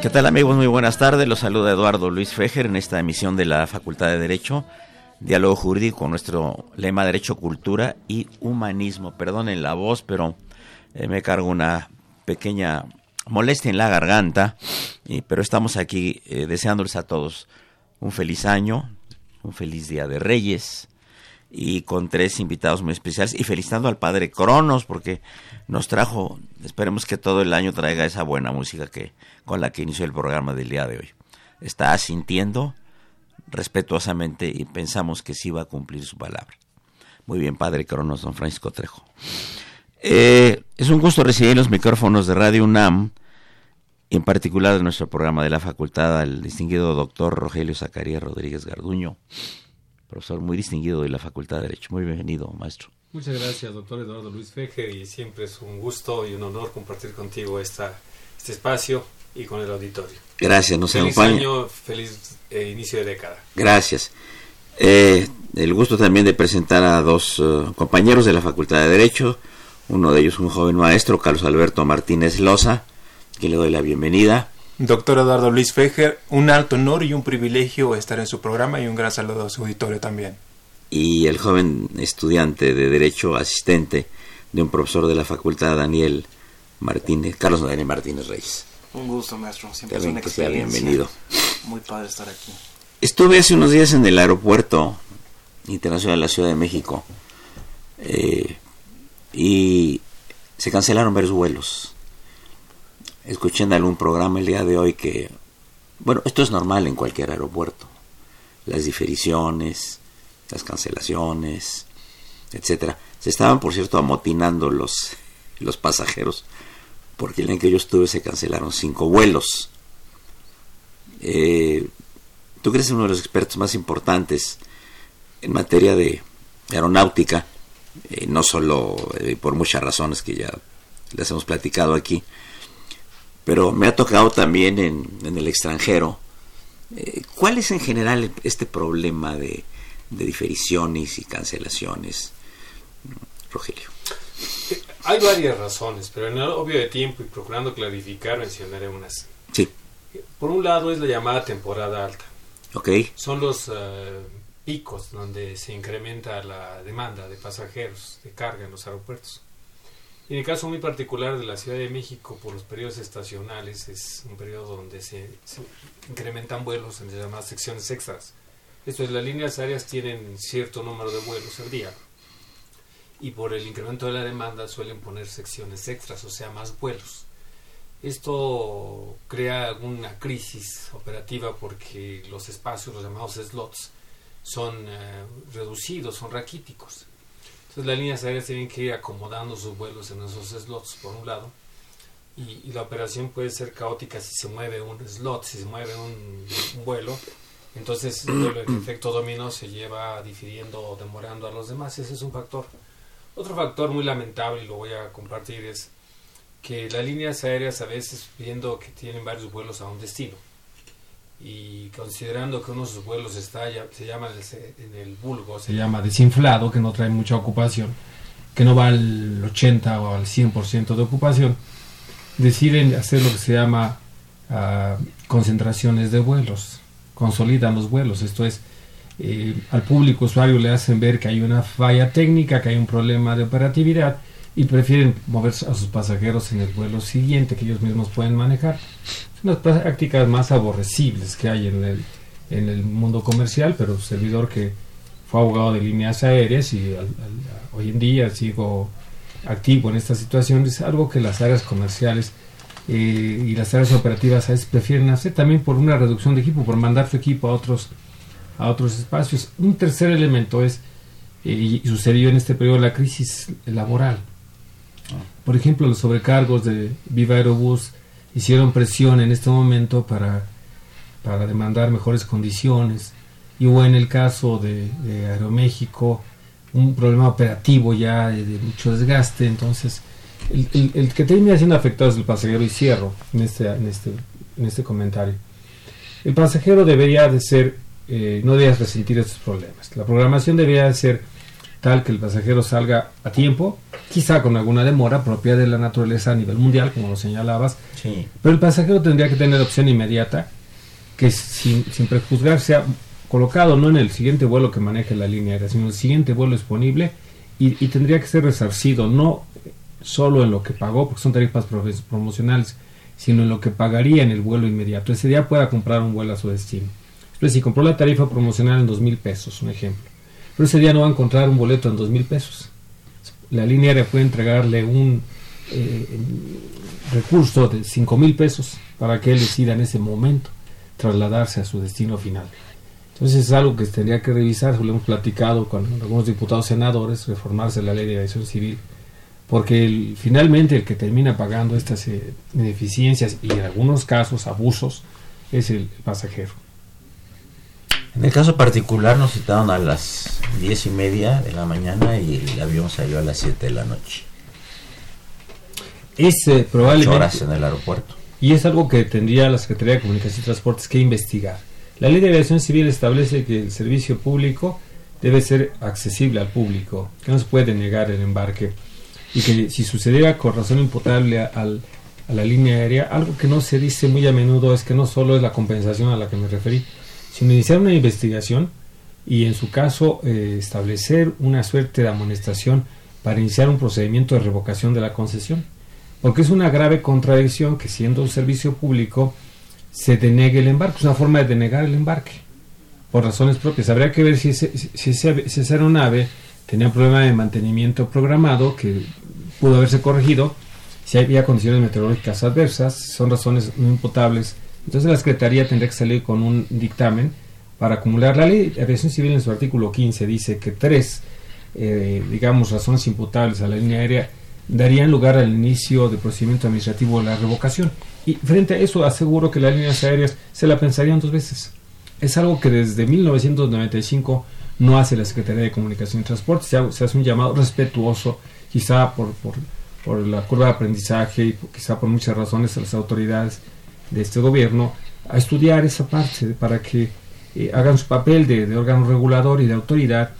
¿Qué tal amigos? Muy buenas tardes. Los saluda Eduardo Luis Fejer en esta emisión de la Facultad de Derecho diálogo jurídico, nuestro lema Derecho, Cultura y Humanismo. Perdonen la voz, pero eh, me cargo una pequeña molestia en la garganta, pero estamos aquí eh, deseándoles a todos un feliz año, un feliz Día de Reyes y con tres invitados muy especiales y felicitando al padre Cronos porque nos trajo, esperemos que todo el año traiga esa buena música que con la que inició el programa del día de hoy. Está sintiendo respetuosamente y pensamos que sí va a cumplir su palabra. Muy bien, padre Cronos, don Francisco Trejo. Eh, es un gusto recibir los micrófonos de Radio UNAM, en particular de nuestro programa de la facultad, al distinguido doctor Rogelio Zacarías Rodríguez Garduño, profesor muy distinguido de la Facultad de Derecho. Muy bienvenido, maestro. Muchas gracias, doctor Eduardo Luis Fejer, y siempre es un gusto y un honor compartir contigo esta, este espacio y con el auditorio. Gracias, nos feliz año, feliz eh, inicio de década. Gracias. Eh, el gusto también de presentar a dos eh, compañeros de la Facultad de Derecho, uno de ellos un joven maestro, Carlos Alberto Martínez Loza, que le doy la bienvenida. Doctor Eduardo Luis Fejer, un alto honor y un privilegio estar en su programa y un gran saludo a su auditorio también. Y el joven estudiante de Derecho, asistente de un profesor de la Facultad, Daniel Martínez, Carlos Daniel Martínez Reyes. Un gusto, maestro. Siempre es una que sea bienvenido. Muy padre estar aquí. Estuve hace unos días en el aeropuerto internacional de la Ciudad de México eh, y se cancelaron varios vuelos. Escuché en algún programa el día de hoy que, bueno, esto es normal en cualquier aeropuerto. Las difericiones, las cancelaciones, etcétera. Se estaban, por cierto, amotinando los, los pasajeros porque el en que yo estuve se cancelaron cinco vuelos. Eh, tú crees uno de los expertos más importantes en materia de aeronáutica, eh, no solo eh, por muchas razones que ya les hemos platicado aquí, pero me ha tocado también en, el extranjero. ¿Cuál es en general este problema de, de difericiones y cancelaciones, Rogelio? Hay varias razones, pero en el obvio de tiempo y procurando clarificar mencionaré unas. Sí. Por un lado es la llamada temporada alta. Ok. Son los eh, picos donde se incrementa la demanda de pasajeros de carga en los aeropuertos. Y en el caso muy particular de la Ciudad de México, por los periodos estacionales, es un periodo donde se, incrementan vuelos en las llamadas secciones extras. Esto es, las líneas aéreas tienen cierto número de vuelos al día y por el incremento de la demanda suelen poner secciones extras, o sea, más vuelos. Esto crea alguna crisis operativa porque los espacios, los llamados slots, son eh, reducidos, son raquíticos. Entonces las líneas aéreas tienen que ir acomodando sus vuelos en esos slots, por un lado, y, y la operación puede ser caótica si se mueve un slot, si se mueve un, un vuelo, entonces el efecto dominó se lleva difiriendo o demorando a los demás, ese es un factor. Otro factor muy lamentable, y lo voy a compartir, es que las líneas aéreas a veces viendo que tienen varios vuelos a un destino. Y considerando que uno de sus vuelos está se llama en el, se- en el vulgo se llama desinflado que no trae mucha ocupación que no va al 80 o al 100% de ocupación deciden hacer lo que se llama ah, concentraciones de vuelos. Consolidan los vuelos. Esto es eh, al público usuario le hacen ver que hay una falla técnica que hay un problema de operatividad y prefieren mover a sus pasajeros en el vuelo siguiente que ellos mismos pueden manejar. Son las prácticas más aborrecibles que hay en el, en el mundo comercial, pero servidor que fue abogado de líneas aéreas y al- al- hoy en día sigo activo en esta situación, es algo que las áreas comerciales eh, y las áreas operativas a veces prefieren hacer también por una reducción de equipo, por mandar su equipo a otros, a otros espacios. Un tercer elemento es, eh, y sucedió en este periodo, la crisis laboral. Por ejemplo, los sobrecargos de Viva Aerobús hicieron presión en este momento para, para demandar mejores condiciones. Y hubo en el caso de, de Aeroméxico un problema operativo ya de, de mucho desgaste. Entonces, el, el- el que termina siendo afectado es el pasajero y cierro en este, en este, en este comentario. El pasajero debería de ser, eh, no debería resentir estos problemas. La programación debería de ser tal que el pasajero salga a tiempo, quizá con alguna demora propia de la naturaleza a nivel mundial, como lo señalabas, Sí. pero el pasajero tendría que tener opción inmediata, que sin, sin prejuzgar sea colocado no en el siguiente vuelo que maneje la línea aérea, sino en el siguiente vuelo disponible y, y tendría que ser resarcido, no solo en lo que pagó, porque son tarifas promocionales, sino en lo que pagaría en el vuelo inmediato. Ese día pueda comprar un vuelo a su destino. Entonces, si compró la tarifa promocional en dos mil pesos, un ejemplo, pero ese día no va a encontrar un boleto en dos mil pesos. La línea aérea puede entregarle un eh, recurso de cinco mil pesos para que él decida en ese momento trasladarse a su destino final. Entonces es algo que tendría que revisar, lo hemos platicado con algunos diputados senadores, reformarse la ley de aviación civil, porque finalmente el que termina pagando estas eh, ineficiencias y en algunos casos abusos es el pasajero. En el caso particular nos citaron a las diez y media de la mañana y el avión salió a las 7 de la noche. Es eh, probablemente horas en el aeropuerto. Y es algo que tendría la Secretaría de Comunicación y Transportes que investigar. La ley de aviación civil establece que el servicio público debe ser accesible al público, que no se puede negar el embarque y que si sucediera con razón imputable al- a la línea aérea, algo que no se dice muy a menudo es que no solo es la compensación a la que me referí, sino iniciar una investigación y en su caso eh, establecer una suerte de amonestación para iniciar un procedimiento de revocación de la concesión porque es una grave contradicción que siendo un servicio público se denegue el embarque, es una forma de denegar el embarque por razones propias. Habría que ver si, ese, si, ese- si esa aeronave tenía un problema de mantenimiento programado que pudo haberse corregido, si había condiciones meteorológicas adversas, son razones no imputables. Entonces la Secretaría tendría que salir con un dictamen para acumular. La ley de aviación civil en su artículo 15 dice que tres, eh, digamos, razones imputables a la línea aérea darían lugar al inicio del procedimiento administrativo de la revocación. Y frente a eso aseguro que las líneas aéreas se la pensarían dos veces. Es algo que desde 1995 no hace la Secretaría de Comunicación y Transporte. Se, ha- se hace un llamado respetuoso, quizá por, por, por la curva de aprendizaje y quizá por muchas razones a las autoridades de este gobierno, a estudiar esa parte para que eh, hagan su papel de, de órgano regulador y de autoridad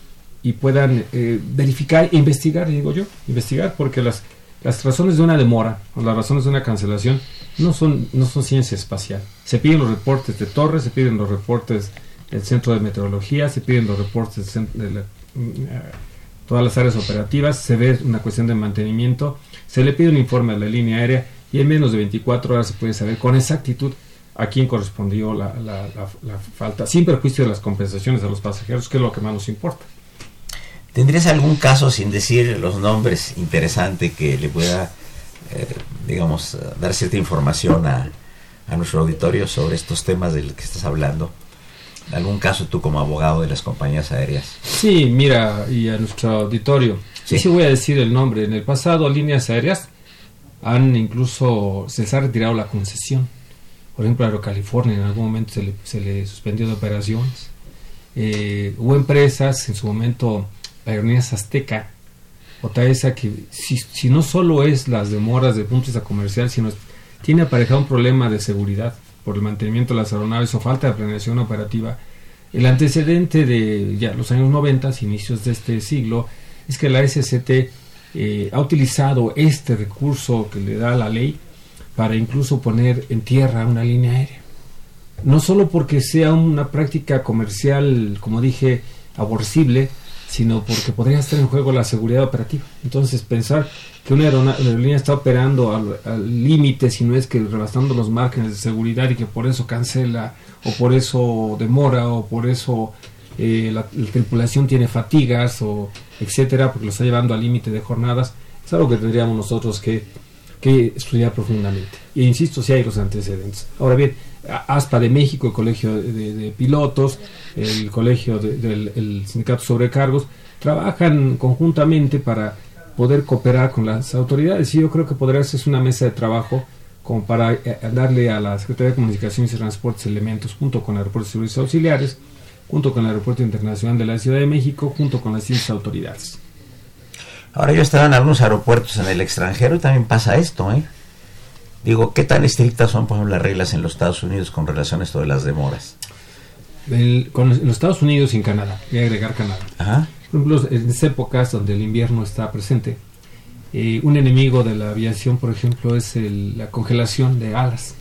y puedan eh, verificar e investigar, digo yo, investigar, porque las, las razones de una demora o las razones de una cancelación no son, no son ciencia espacial. Se piden los reportes de Torres, se piden los reportes del Centro de Meteorología, se piden los reportes de la- mm, eh, todas las áreas operativas, se ve una cuestión de mantenimiento, se le pide un informe a la línea aérea y en menos de 24 horas se puede saber con exactitud a quién correspondió la, la- la- la falta, sin perjuicio de las compensaciones a los pasajeros, que es lo que más nos importa. ¿Tendrías algún caso, sin decir los nombres, interesante que le pueda, eh, digamos, dar cierta información a, a nuestro auditorio sobre estos temas del que estás hablando? algún caso tú como abogado de las compañías aéreas. Sí, mira, y a nuestro auditorio. Sí, sí voy a decir el nombre. En el pasado, líneas aéreas han incluso, se les ha retirado la concesión. Por ejemplo, Aerocalifornia en algún momento se le, se le suspendió de operaciones. Eh, hubo empresas, en su momento, Aerolíneas Azteca, esa que si, si, no solo es las demoras de puntos a comercial, sino tiene aparejado un problema de seguridad por el mantenimiento de las aeronaves o falta de planeación operativa. El antecedente de ya los años 90, inicios de este siglo, es que la SCT eh, ha utilizado este recurso que le da la ley para incluso poner en tierra una línea aérea. No solo porque sea una práctica comercial, como dije, aborrecible, sino porque podría estar en juego la seguridad operativa. Entonces, pensar que una aerolínea está operando al límite, si no es que rebasando los márgenes de seguridad y que por eso cancela, o por eso demora, o por eso eh, la, tripulación tiene fatigas, o etcétera, porque lo está llevando al límite de jornadas, es algo que tendríamos nosotros que, que estudiar profundamente. Y insisto, si hay los antecedentes. Ahora bien, ASPA de México, el Colegio de, Pilotos, el Colegio del Sindicato Sobrecargos, trabajan conjuntamente para poder cooperar con las autoridades y yo creo que podría ser una mesa de trabajo como para eh, darle a la Secretaría de Comunicaciones y Transportes elementos junto con Aeropuertos y Servicios Auxiliares, junto con el Aeropuerto Internacional de la Ciudad de México, junto con las distintas autoridades. Ahora yo estaba en algunos aeropuertos en el extranjero y también pasa esto, ¿eh? Digo, ¿qué tan estrictas son, por ejemplo, las reglas en los Estados Unidos con relación a esto de las demoras? con los, en los Estados Unidos y en Canadá, voy a agregar Canadá. Por ejemplo, en estas épocas donde el invierno está presente, eh, un enemigo de la aviación, por ejemplo, es la congelación de alas.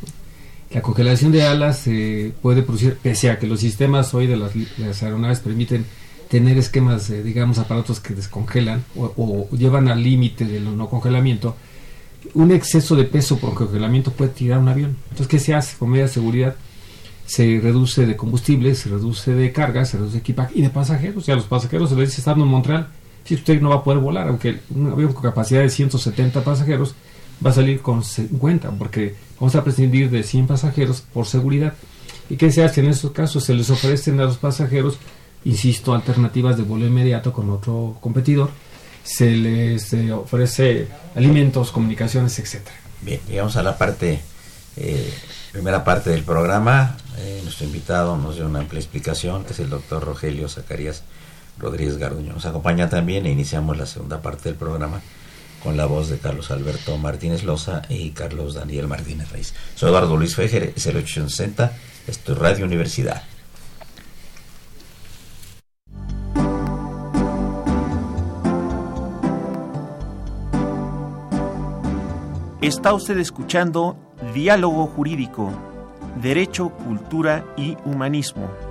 La congelación de alas eh, puede producir, pese a que los sistemas hoy de las, aeronaves permiten tener esquemas, digamos, aparatos que descongelan o, llevan al límite del no congelamiento, un exceso de peso por congelamiento puede tirar un avión. Entonces, ¿qué se hace con media seguridad? Se reduce de combustible, se reduce de carga, se reduce de equipaje y de pasajeros. Y a los pasajeros se les dice, estando en Montreal, si usted no va a poder volar, aunque un avión con capacidad de 170 pasajeros va a salir con 50, porque vamos a prescindir de 100 pasajeros por seguridad. ¿Y qué se hace en estos casos? Se les ofrecen a los pasajeros, insisto, alternativas de vuelo inmediato con otro competidor se les eh, ofrece alimentos, comunicaciones, etcétera. Bien, llegamos a la parte, eh, primera parte del programa. Eh, nuestro invitado nos dio una amplia explicación, que es el doctor Rogelio Zacarías Rodríguez Garduño. Nos acompaña también e iniciamos la segunda parte del programa con la voz de Carlos Alberto Martínez Loza y Carlos Daniel Martínez Reis. Soy Eduardo Luis Fejer, es el 860, esto es Radio Universidad. Está usted escuchando Diálogo Jurídico, Derecho, Cultura y Humanismo.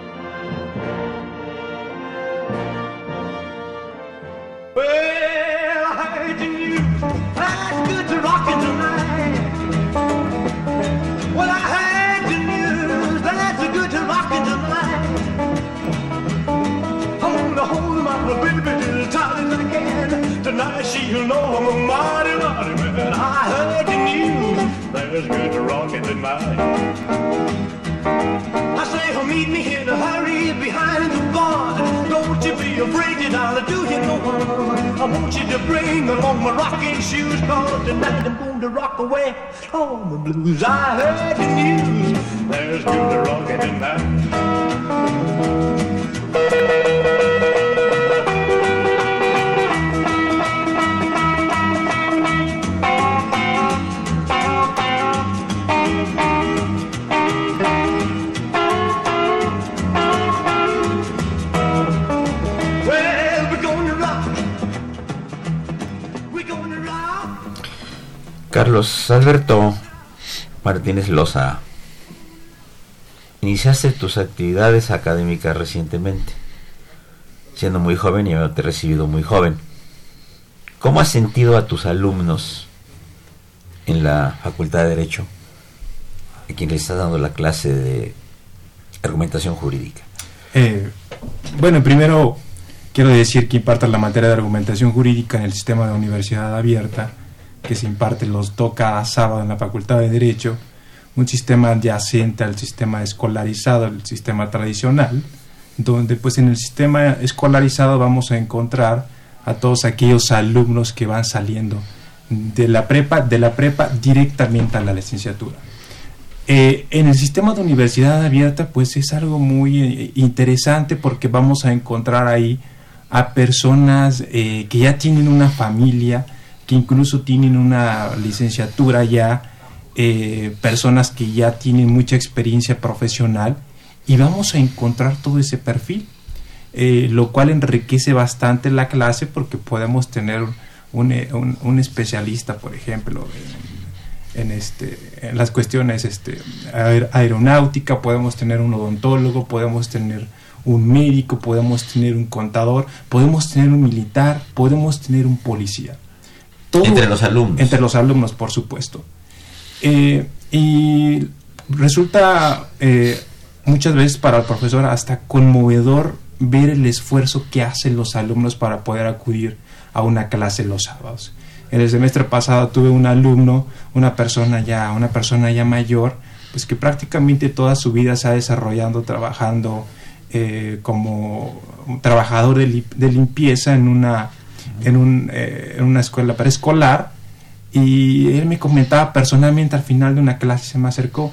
Good rockin' tonight. I say, oh, meet me in a hurry behind the bar. Don't you be afraid, I'll do you no harm. I want you to bring along my rocking shoes, cause tonight I'm going to rock away on the blues. I heard the news. There's good rockin' tonight. Carlos Alberto Martínez Loza, iniciaste tus actividades académicas recientemente, siendo muy joven y te recibido muy joven. ¿Cómo has sentido a tus alumnos en la Facultad de Derecho a quien le está dando la clase de argumentación jurídica? Eh, bueno, primero quiero decir que imparto la materia de argumentación jurídica en el sistema de universidad abierta, que se imparte los toca a sábado en la Facultad de Derecho, un sistema adyacente al sistema escolarizado, el sistema tradicional, donde pues en el sistema escolarizado vamos a encontrar a todos aquellos alumnos que van saliendo de la prepa, de la prepa directamente a la licenciatura. Eh, en el sistema de universidad abierta, pues es algo muy eh, interesante porque vamos a encontrar ahí a personas eh, que ya tienen una familia, incluso tienen una licenciatura ya, personas que ya tienen mucha experiencia profesional y vamos a encontrar todo ese perfil, lo cual enriquece bastante la clase porque podemos tener un, un, un especialista, por ejemplo, en, este, en las cuestiones este, aeronáutica, podemos tener un odontólogo, podemos tener un médico, podemos tener un contador, podemos tener un militar, podemos tener un policía. Entre los alumnos. Entre los alumnos, por supuesto. Eh, y resulta eh, muchas veces para el profesor hasta conmovedor ver el esfuerzo que hacen los alumnos para poder acudir a una clase los sábados. En el semestre pasado tuve un alumno, una persona ya, una persona ya mayor, pues que prácticamente toda su vida se ha desarrollado trabajando eh, como trabajador de, limpieza en una, en, un, eh, en una escuela preescolar y él me comentaba personalmente al final de una clase se me acercó,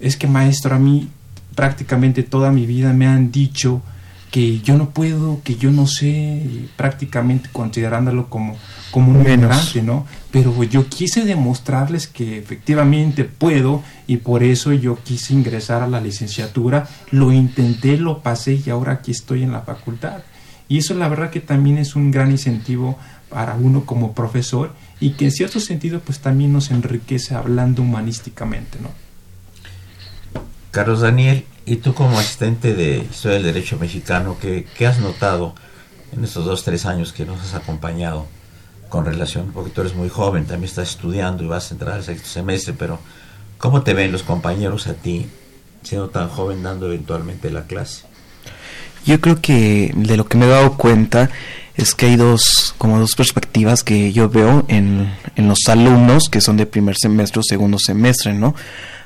es que maestro a mí prácticamente toda mi vida me han dicho que yo no puedo, que yo no sé, prácticamente considerándolo como, como un ignorante, ¿no? Pero yo quise demostrarles que efectivamente puedo y por eso yo quise ingresar a la licenciatura, lo intenté, lo pasé y ahora aquí estoy en la facultad. Y eso la verdad que también es un gran incentivo para uno como profesor y que en cierto sentido pues también nos enriquece hablando humanísticamente, ¿no? Carlos Daniel, y tú como asistente de Historia del Derecho Mexicano, ¿qué, has notado en estos dos, tres años que nos has acompañado con relación? Porque tú eres muy joven, también estás estudiando y vas a entrar al sexto semestre, pero ¿cómo te ven los compañeros a ti, siendo tan joven, dando eventualmente la clase? Yo creo que de lo que me he dado cuenta es que hay dos, como dos perspectivas que yo veo en, en los alumnos que son de primer semestre o segundo semestre, ¿no?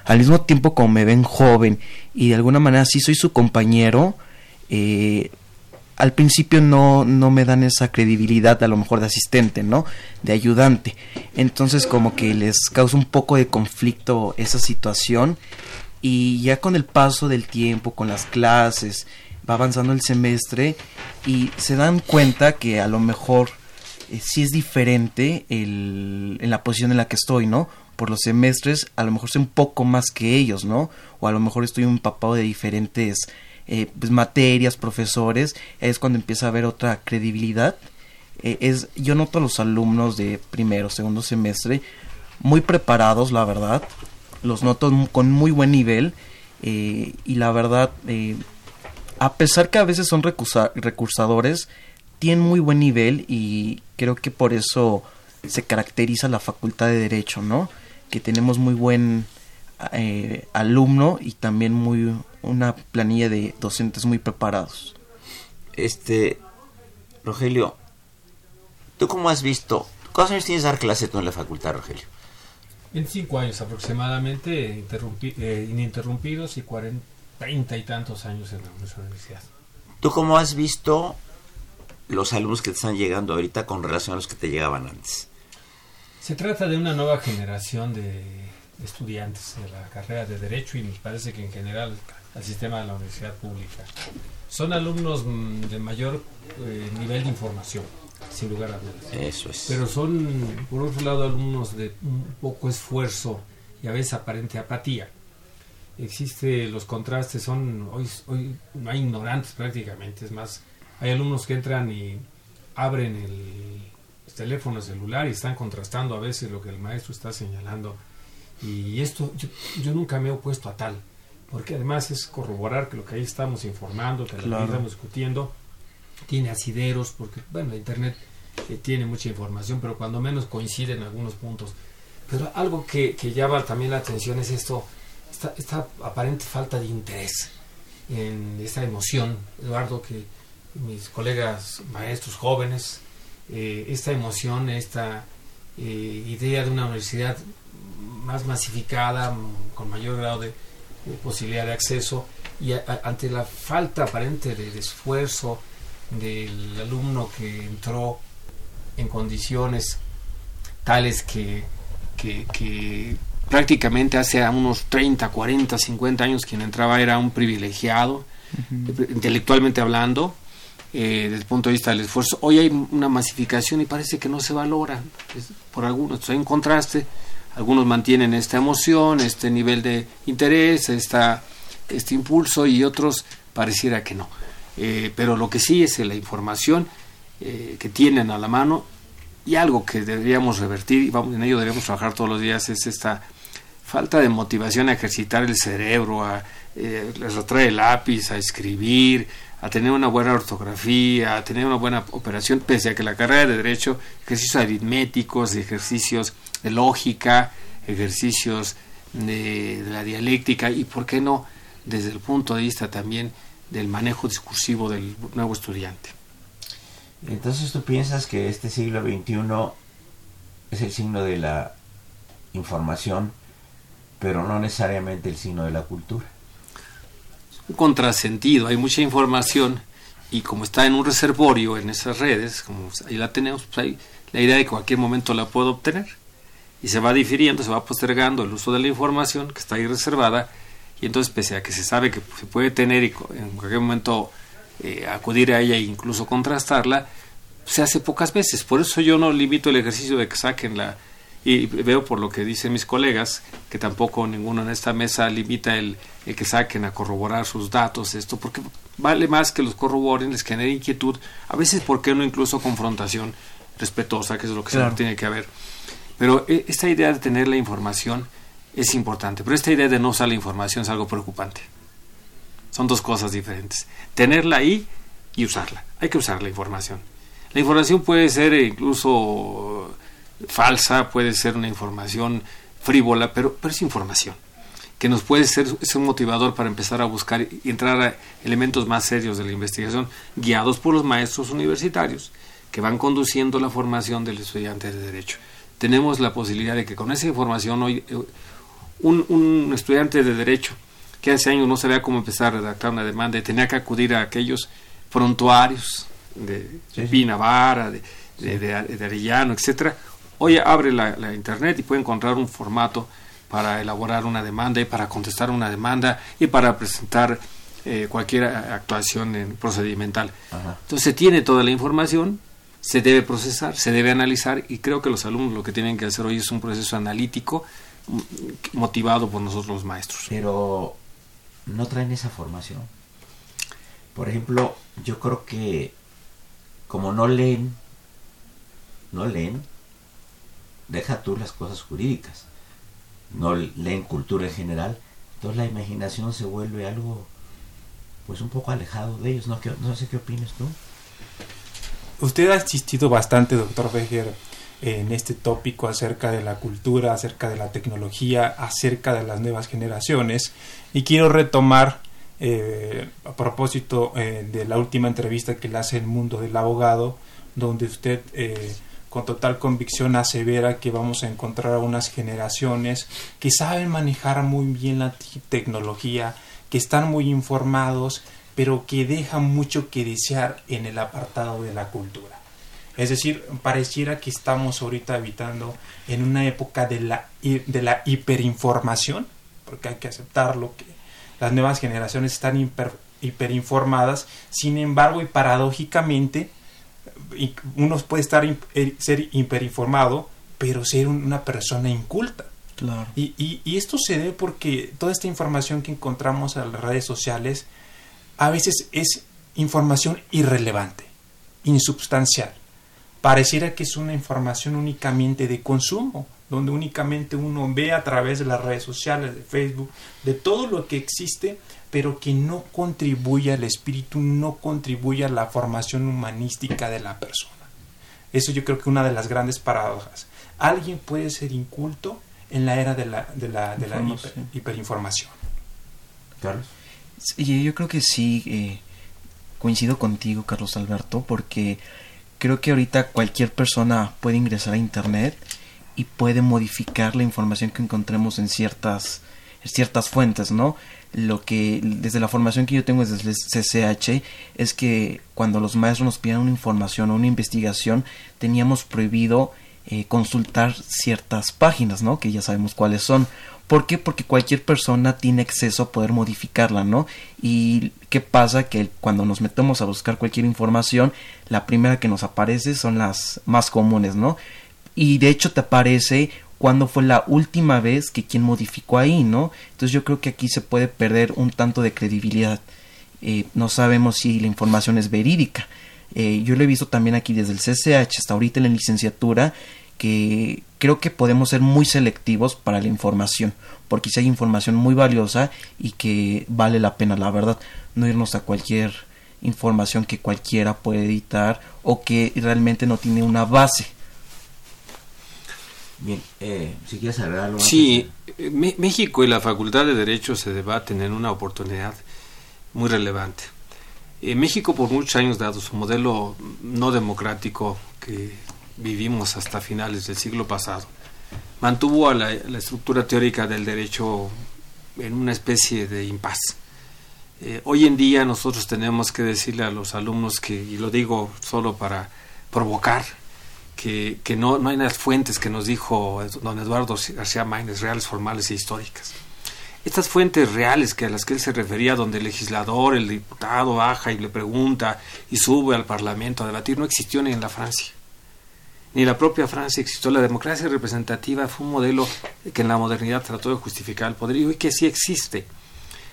al mismo tiempo como me ven joven y de alguna manera sí soy su compañero, eh, al principio no, no me dan esa credibilidad a lo mejor de asistente, ¿no? De ayudante. Entonces como que les causa un poco de conflicto esa situación y ya con el paso del tiempo, con las clases, va avanzando el semestre y se dan cuenta que a lo mejor eh, sí es diferente el, en la posición en la que estoy, ¿no? por los semestres, a lo mejor sé un poco más que ellos, ¿no? O a lo mejor estoy empapado de diferentes eh, pues, materias, profesores, es cuando empieza a haber otra credibilidad. Eh, es, yo noto a los alumnos de primero, segundo semestre muy preparados, la verdad. Los noto con muy buen nivel eh, y la verdad, a pesar que a veces son recursadores, tienen muy buen nivel y creo que por eso se caracteriza la facultad de derecho, ¿no? que tenemos muy buen eh, alumno y también muy una planilla de docentes muy preparados. Este, Rogelio, ¿tú cómo has visto? ¿Cuántos años tienes dar clase tú en la facultad, Rogelio? 25 años aproximadamente, eh, ininterrumpidos y 40, y tantos años en la universidad. ¿Tú cómo has visto los alumnos que te están llegando ahorita con relación a los que te llegaban antes? Se trata de una nueva generación de estudiantes de la carrera de Derecho y me parece que en general al sistema de la universidad pública. Son alumnos mm, de mayor eh, nivel de información, sin lugar a dudas. Eso es. Pero son, por otro lado, alumnos de un poco esfuerzo y a veces aparente apatía. Existe los contrastes, son hoy, hoy no hay ignorantes prácticamente, es más, hay alumnos que entran y abren el teléfono celular y están contrastando a veces lo que el maestro está señalando. Y esto yo, nunca me he opuesto a tal, porque además es corroborar que lo que ahí estamos informando, que lo que estamos discutiendo, tiene asideros, porque bueno, Internet eh, tiene mucha información, pero cuando menos coincide en algunos puntos. Pero algo que, que llama también la atención es esto, esta, aparente falta de interés en esta emoción, Eduardo, que mis colegas maestros jóvenes, eh, esta emoción, esta eh, idea de una universidad más masificada, con mayor grado de, de posibilidad de acceso, y ante la falta aparente de, esfuerzo del alumno que entró en condiciones tales que, que prácticamente hace unos 30, 40, 50 años quien entraba era un privilegiado, intelectualmente hablando, eh, desde el punto de vista del esfuerzo. Hoy hay una masificación y parece que no se valora por algunos. Entonces, hay un contraste. Algunos mantienen esta emoción, este nivel de interés, esta, este impulso y otros pareciera que no. Eh, pero lo que sí es la información eh, que tienen a la mano y algo que deberíamos revertir y vamos, en ello deberíamos trabajar todos los días es esta falta de motivación a ejercitar el cerebro, a eh, el lápiz, a escribir, a tener una buena ortografía, a tener una buena operación, pese a que la carrera de Derecho, ejercicios aritméticos, ejercicios de lógica, ejercicios de, de la dialéctica y, ¿por qué no?, desde el punto de vista también del manejo discursivo del nuevo estudiante. Entonces tú piensas que este siglo XXI es el signo de la información, pero no necesariamente el signo de la cultura. un contrasentido, hay mucha información y como está en un reservorio en esas redes, como ahí la tenemos, pues hay la idea de que cualquier momento la puedo obtener y se va difiriendo, se va postergando el uso de la información que está ahí reservada y entonces pese a que se sabe que se puede tener y en cualquier momento eh, acudir a ella e incluso contrastarla, se hace pocas veces. Por eso yo no limito el ejercicio de que saquen la... Y veo por lo que dicen mis colegas que tampoco ninguno en esta mesa limita el, el que saquen a corroborar sus datos, esto, porque vale más que los corroboren, les genere inquietud, a veces, ¿por qué no incluso confrontación respetuosa, que es lo que Claro. siempre tiene que haber? Pero eh, esta idea de tener la información es importante, pero esta idea de no usar la información es algo preocupante. Son dos cosas diferentes. Tenerla ahí y usarla. Hay que usar la información. La información puede ser incluso falsa, puede ser una información frívola, pero, pero es información que nos puede ser es un motivador para empezar a buscar y entrar a elementos más serios de la investigación, guiados por los maestros universitarios que van conduciendo la formación del estudiante de Derecho. Tenemos la posibilidad de que con esa información hoy eh, un, un estudiante de Derecho que hace años no sabía cómo empezar a redactar una demanda y tenía que acudir a aquellos prontuarios de sí. Pinavara, de, de, de, de Arellano, etcétera, hoy abre la, la internet y puede encontrar un formato para elaborar una demanda y para contestar una demanda y para presentar eh, cualquier actuación en- procedimental. Ajá. Entonces se tiene toda la información, se debe procesar, se debe analizar y creo que los alumnos lo que tienen que hacer hoy es un proceso analítico mm, motivado por nosotros los maestros. Pero no traen esa formación. Por ejemplo, yo creo que como no leen, no leen, deja tú las cosas jurídicas, no leen cultura en general, entonces la imaginación se vuelve algo pues un poco alejado de ellos. No, ¿Qué- no sé qué opinas tú. Usted ha insistido bastante, doctor Becker, en este tópico acerca de la cultura, acerca de la tecnología, acerca de las nuevas generaciones. Y quiero retomar, eh, a propósito eh, de la última entrevista que le hace el mundo del abogado, donde usted eh, con total convicción asevera que vamos a encontrar a unas generaciones que saben manejar muy bien la tecnología, que están muy informados, pero que dejan mucho que desear en el apartado de la cultura. Es decir, pareciera que estamos ahorita habitando en una época de la, de la hiperinformación, porque hay que aceptarlo, que las nuevas generaciones están hiper- hiperinformadas, sin embargo y paradójicamente, uno puede estar eh, ser hiperinformado, pero ser un- una persona inculta. Claro. Y, y- y esto se debe porque toda esta información que encontramos en las redes sociales a veces es información irrelevante, insubstancial. Pareciera que es una información únicamente de consumo, donde únicamente uno ve a través de las redes sociales, de Facebook, de todo lo que existe, pero que no contribuye al espíritu, no contribuye a la formación humanística de la persona. Eso yo creo que es una de las grandes paradojas. Alguien puede ser inculto en la era de la, de la, de la hiper- Información. hiperinformación. Carlos. Sí, yo creo que sí, eh, coincido contigo, Carlos Alberto, porque creo que ahorita cualquier persona puede ingresar a Internet y puede modificar la información que encontremos en ciertas, ciertas fuentes, ¿no? Lo que desde la formación que yo tengo desde el CCH es que cuando los maestros nos pidían una información o una investigación teníamos prohibido eh, consultar ciertas páginas, ¿no? Que ya sabemos cuáles son. ¿Por qué? Porque cualquier persona tiene acceso a poder modificarla, ¿no? Y qué pasa que cuando nos metemos a buscar cualquier información, la primera que nos aparece son las más comunes, ¿no? Y de hecho te aparece cuándo fue la última vez que quien modificó ahí, ¿no? Entonces yo creo que aquí se puede perder un tanto de credibilidad. Eh, no sabemos si la información es verídica. Eh, yo lo he visto también aquí desde el CCH hasta ahorita en la licenciatura que creo que podemos ser muy selectivos para la información, porque si hay información muy valiosa y que vale la pena, la verdad, no irnos a cualquier información que cualquiera puede editar o que realmente no tiene una base. Bien, eh, si quieres algo. Sí, eh, México y la Facultad de Derecho se debaten en una oportunidad muy relevante. Eh, México por muchos años, dado su modelo no democrático que vivimos hasta finales del siglo pasado, mantuvo a la, la estructura teórica del derecho en una especie de impas. Eh, hoy en día nosotros tenemos que decirle a los alumnos que, y lo digo solo para provocar, que, no, no hay unas fuentes que nos dijo don Eduardo García Maínez, reales, formales e históricas. Estas fuentes reales que a las que él se refería, donde el legislador, el diputado baja y le pregunta y sube al Parlamento a debatir, no existió ni en la Francia. Ni la propia Francia existió. La democracia representativa fue un modelo que en la modernidad trató de justificar el poder y hoy que sí existe.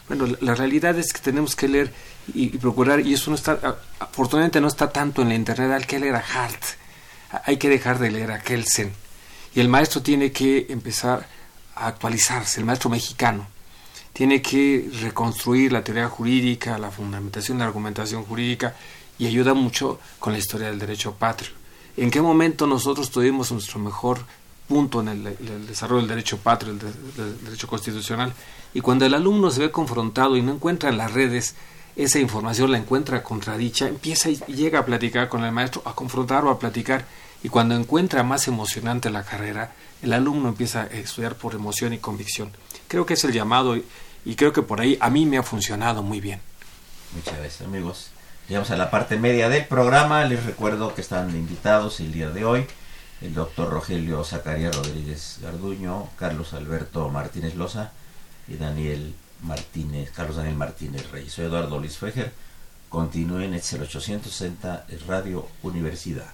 Bueno, la, realidad es que tenemos que leer y, procurar, y eso no está, afortunadamente no está tanto en la internet, hay que leer a Hart, hay que dejar de leer a Kelsen. Y el maestro tiene que empezar a actualizarse, el maestro mexicano tiene que reconstruir la teoría jurídica, la fundamentación, la argumentación jurídica y ayuda mucho con la historia del derecho patrio. ¿En qué momento nosotros tuvimos nuestro mejor punto en el, desarrollo del derecho patrio, el, derecho constitucional? Y cuando el alumno se ve confrontado y no encuentra en las redes esa información, la encuentra contradicha, empieza y llega a platicar con el maestro, a confrontar o a platicar. Y cuando encuentra más emocionante la carrera, el alumno empieza a estudiar por emoción y convicción. Creo que es el llamado y, creo que por ahí a mí me ha funcionado muy bien. Muchas gracias, amigos. Llegamos a la parte media del programa. Les recuerdo que están invitados el día de hoy el doctor Rogelio Zacarías Rodríguez Garduño, Carlos Alberto Martínez Loza y Daniel Martínez, Carlos Daniel Martínez Reyes. Soy Eduardo Luis Fejer. Continúen en el 0860 es Radio Universidad.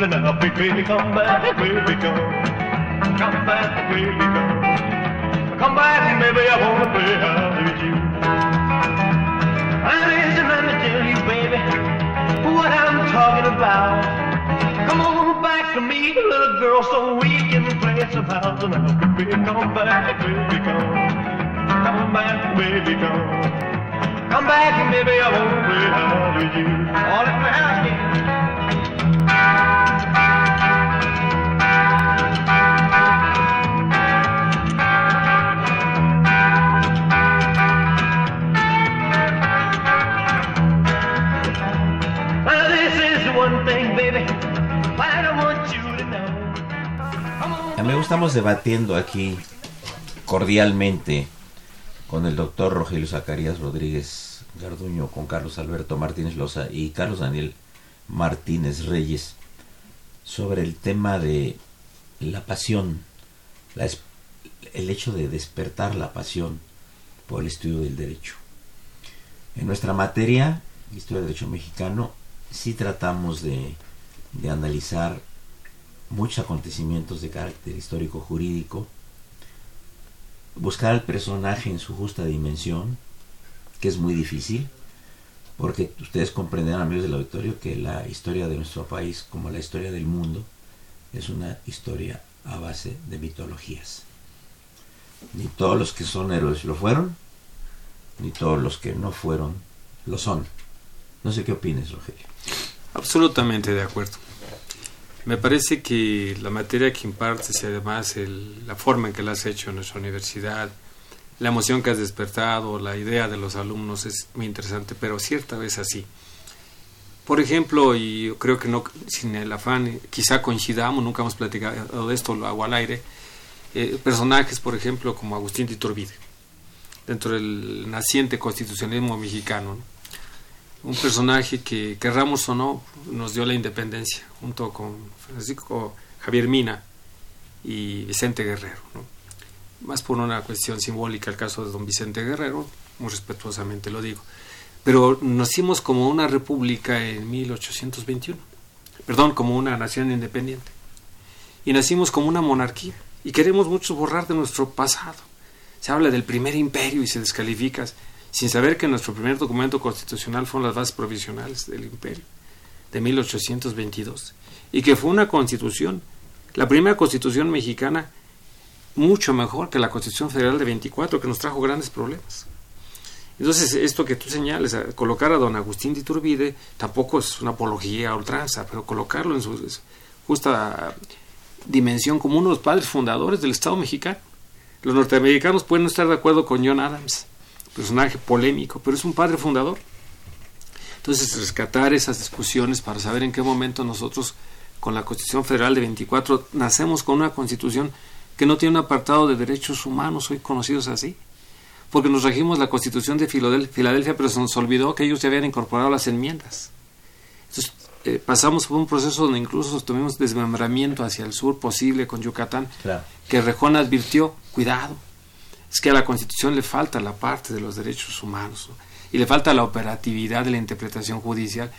Fool. And baby, come back, baby, come, come back, baby, come. Come back maybe I wanna play house with you. I listen, let me tell you, baby, what I'm talking about. Come on back to me, little girl, so we can play some house now, baby, come back, baby, come. Come back, baby, come. Come back maybe I wanna play house with you. All in my house again. Amigos, estamos debatiendo aquí cordialmente con el doctor Rogelio Zacarías Rodríguez Garduño, con Carlos Alberto Martínez Loza y Carlos Daniel Martínez Reyes sobre el tema de la pasión, el hecho de despertar la pasión por el estudio del derecho. En nuestra materia, Historia del Derecho Mexicano, sí tratamos de analizar muchos acontecimientos de carácter histórico jurídico, buscar al personaje en su justa dimensión, que es muy difícil, porque ustedes comprenderán, amigos del auditorio, que la historia de nuestro país, como la historia del mundo, es una historia a base de mitologías. Ni todos los que son héroes lo fueron, ni todos los que no fueron lo son. No sé qué opines, Rogelio. Absolutamente de acuerdo. Me parece que la materia que impartes y además el- la forma en que la has hecho en nuestra universidad, la emoción que has despertado, la idea de los alumnos es muy interesante, pero cierta vez así. Por ejemplo, y creo que no sin el afán, quizá coincidamos, nunca hemos platicado de esto, lo hago al aire, eh, personajes, por ejemplo, como Agustín de Iturbide, dentro del naciente constitucionalismo mexicano. ¿no? Un personaje que, querramos o no, nos dio la independencia, junto con Francisco Javier Mina y Vicente Guerrero. Más por una cuestión simbólica el caso de don Vicente Guerrero, muy respetuosamente lo digo. Pero nacimos como una república en 1821, perdón, como una nación independiente. Y nacimos como una monarquía. Y queremos mucho borrar de nuestro pasado. Se habla del primer imperio y se descalifica sin saber que nuestro primer documento constitucional fueron las bases provisionales del imperio de 1822 y que fue una constitución, la primera constitución mexicana mucho mejor que la constitución federal de 24 que nos trajo grandes problemas. Entonces, esto que tú señales, colocar a don Agustín de Iturbide, tampoco es una apología a ultranza, pero colocarlo en su justa dimensión como uno de los padres fundadores del Estado mexicano. Los norteamericanos pueden no estar de acuerdo con John Adams, personaje polémico, pero es un padre fundador. Entonces, rescatar esas discusiones para saber en qué momento nosotros, con la Constitución Federal de 24, nacemos con una constitución que no tiene un apartado de derechos humanos, hoy conocidos así. Porque nos regimos la Constitución de Filadelfia, pero se nos olvidó que ellos ya habían incorporado las enmiendas. Entonces, eh, pasamos por un proceso donde incluso tuvimos desmembramiento hacia el sur posible con Yucatán, Claro. que Rejón advirtió, cuidado, es que a la Constitución le falta la parte de los derechos humanos ¿no? y le falta la operatividad de la interpretación judicial.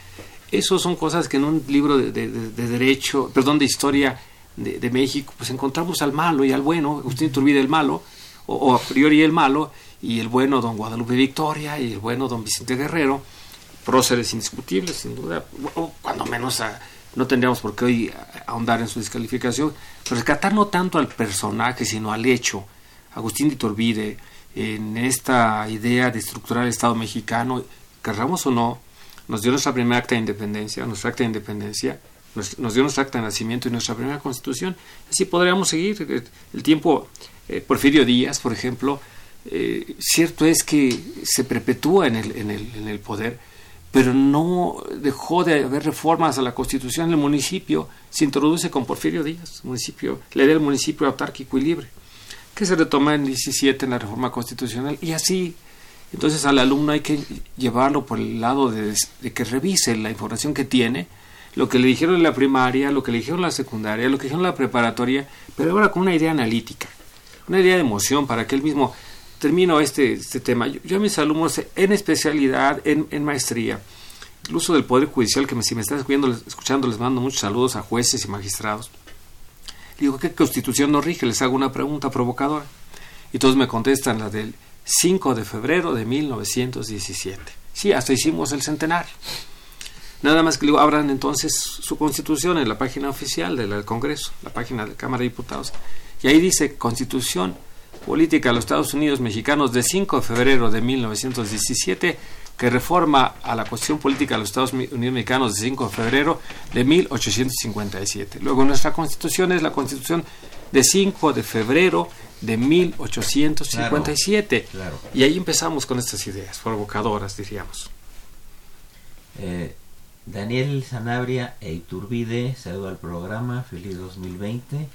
Eso son cosas que en un libro de, de- de- de derecho, perdón, de historia de, México, pues encontramos al malo y al bueno, Agustín Iturbide el malo, o, a priori el malo, y el bueno don Guadalupe Victoria, y el bueno don Vicente Guerrero, próceres indiscutibles, sin duda, o cuando menos no tendríamos por qué hoy ahondar en su descalificación, rescatar no tanto al personaje, sino al hecho. Agustín de Iturbide, en esta idea de estructurar el Estado mexicano, querramos o no, nos dio nuestra primera acta de independencia, nuestra acta de independencia, nos, dio nuestra acta de nacimiento y nuestra primera constitución. Así podríamos seguir eh, el tiempo. eh, Porfirio Díaz, por ejemplo, eh, cierto es que se perpetúa en el, en, el, el poder, pero no dejó de haber reformas a la constitución el municipio, se introduce con Porfirio Díaz, municipio, la idea del municipio autárquico y libre, que se retoma en 17 en la reforma constitucional, y así, entonces al alumno hay que llevarlo por el lado de, que revise la información que tiene, lo que le dijeron en la primaria, lo que le dijeron en la secundaria, lo que dijeron en la preparatoria, pero ahora con una idea analítica, una idea de emoción para que él mismo termino este, este tema. Yo, a mis alumnos en especialidad, en, maestría, el uso del Poder Judicial, que me, si me están escuchando, escuchando, les mando muchos saludos a jueces y magistrados. Digo, ¿qué constitución nos rige? Les hago una pregunta provocadora. Y todos me contestan la del 5 de febrero de 1917. Sí, hasta hicimos el centenario. Nada más que digo, abran entonces su constitución en la página oficial del Congreso, la página de la Cámara de Diputados. Y ahí dice Constitución Política de los Estados Unidos Mexicanos de 5 de febrero de 1917 que reforma a la Constitución Política de los Estados Unidos Mexicanos de 5 de febrero de 1857. Luego nuestra Constitución es la Constitución de 5 de febrero de 1857. Claro, claro. Y ahí empezamos con estas ideas provocadoras, diríamos. Eh, Daniel Sanabria e Iturbide, saludo al programa, feliz 2020.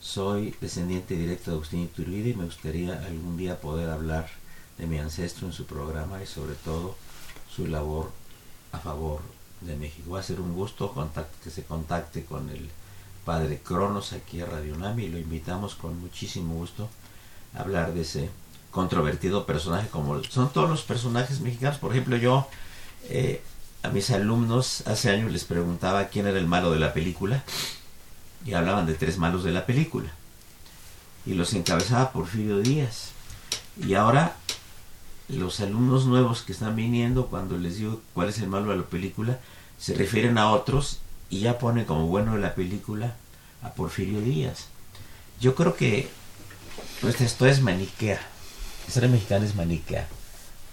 soy descendiente directo de Agustín Iturbide y me gustaría algún día poder hablar de mi ancestro en su programa y sobre todo su labor a favor de México. Va a ser un gusto que se contacte con el padre Cronos aquí a Radio Nami y lo invitamos con muchísimo gusto a hablar de ese controvertido personaje como son todos los personajes mexicanos. Por ejemplo, yo eh, a mis alumnos hace años les preguntaba quién era el malo de la película y hablaban de tres malos de la película y los encabezaba Porfirio Díaz. Y ahora los alumnos nuevos que están viniendo, cuando les digo cuál es el malo de la película, se refieren a otros y ya ponen como bueno de la película a Porfirio Díaz. Yo creo que pues esto es maniquea. Ser mexicano es maniquea.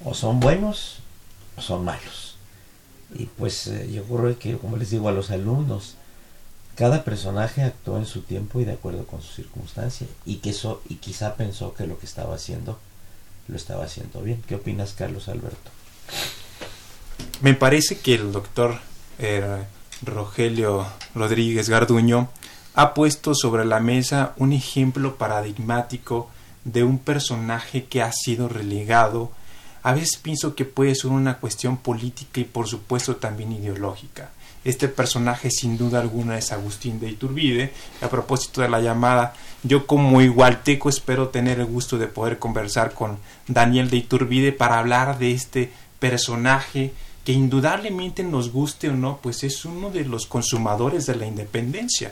O son buenos o son malos. Y pues eh, yo creo que, como les digo a los alumnos, cada personaje actuó en su tiempo y de acuerdo con su circunstancia y que eso y quizá pensó que lo que estaba haciendo lo estaba haciendo bien. ¿Qué opinas, Carlos Alberto? Me parece que el doctor eh, Rogelio Rodríguez Garduño ha puesto sobre la mesa un ejemplo paradigmático de un personaje que ha sido relegado. A veces pienso que puede ser una cuestión política y por supuesto también ideológica. Este personaje sin duda alguna es Agustín de Iturbide. A propósito de la llamada, yo como igualteco espero tener el gusto de poder conversar con Daniel de Iturbide para hablar de este personaje que indudablemente nos guste o no, pues es uno de los consumadores de la independencia.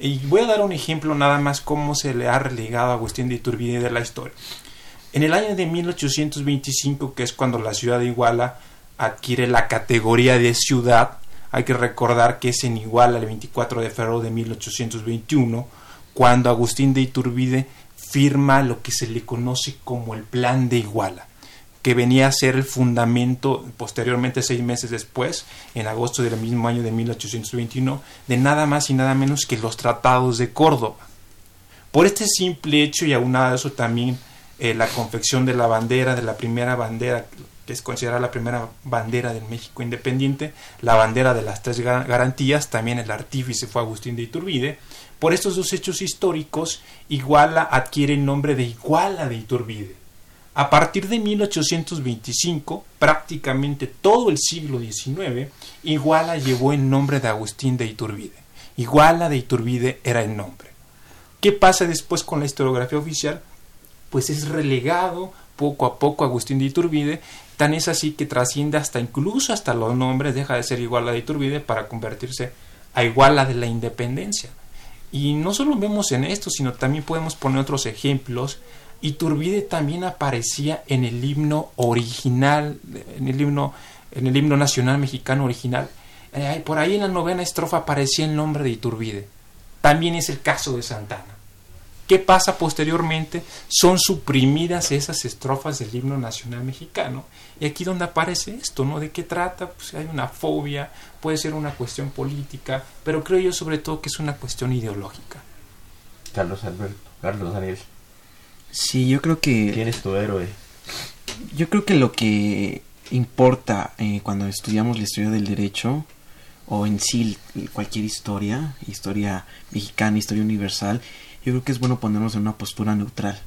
Y voy a dar un ejemplo nada más cómo se le ha relegado a Agustín de Iturbide de la historia. En el año de 1825, que es cuando la ciudad de Iguala adquiere la categoría de ciudad, hay que recordar que es en Iguala el 24 de febrero de 1821, cuando Agustín de Iturbide firma lo que se le conoce como el Plan de Iguala, que venía a ser el fundamento, posteriormente seis meses después, en agosto del mismo año de 1821, de nada más y nada menos que los tratados de Córdoba. Por este simple hecho y aunado a eso también eh, la confección de la bandera, de la primera bandera que es considerada la primera bandera del México independiente, la bandera de las tres garantías, también el artífice fue Agustín de Iturbide. Por estos dos hechos históricos, Iguala adquiere el nombre de Iguala de Iturbide. A partir de 1825, prácticamente todo el siglo XIX, Iguala llevó el nombre de Agustín de Iturbide. Iguala de Iturbide era el nombre. ¿Qué pasa después con la historiografía oficial? Pues es relegado poco a poco Agustín de Iturbide Tan es así que trasciende hasta incluso hasta los nombres, deja de ser igual a de Iturbide para convertirse a igual a de la independencia. Y no solo vemos en esto, sino también podemos poner otros ejemplos. Iturbide también aparecía en el himno original, en el himno, en el himno nacional mexicano original. Eh, por ahí en la novena estrofa aparecía el nombre de Iturbide. También es el caso de Santana. ¿Qué pasa posteriormente? Son suprimidas esas estrofas del himno nacional mexicano. Y aquí donde aparece esto, ¿no? ¿De qué trata? Pues hay una fobia, puede ser una cuestión política, pero creo yo sobre todo que es una cuestión ideológica. Carlos Alberto, Carlos Daniel. Sí, yo creo que... ¿Quién es tu héroe? Yo creo que lo que importa eh, cuando estudiamos la historia del derecho, o en sí cualquier historia, historia mexicana, historia universal, yo creo que es bueno ponernos en una postura neutral,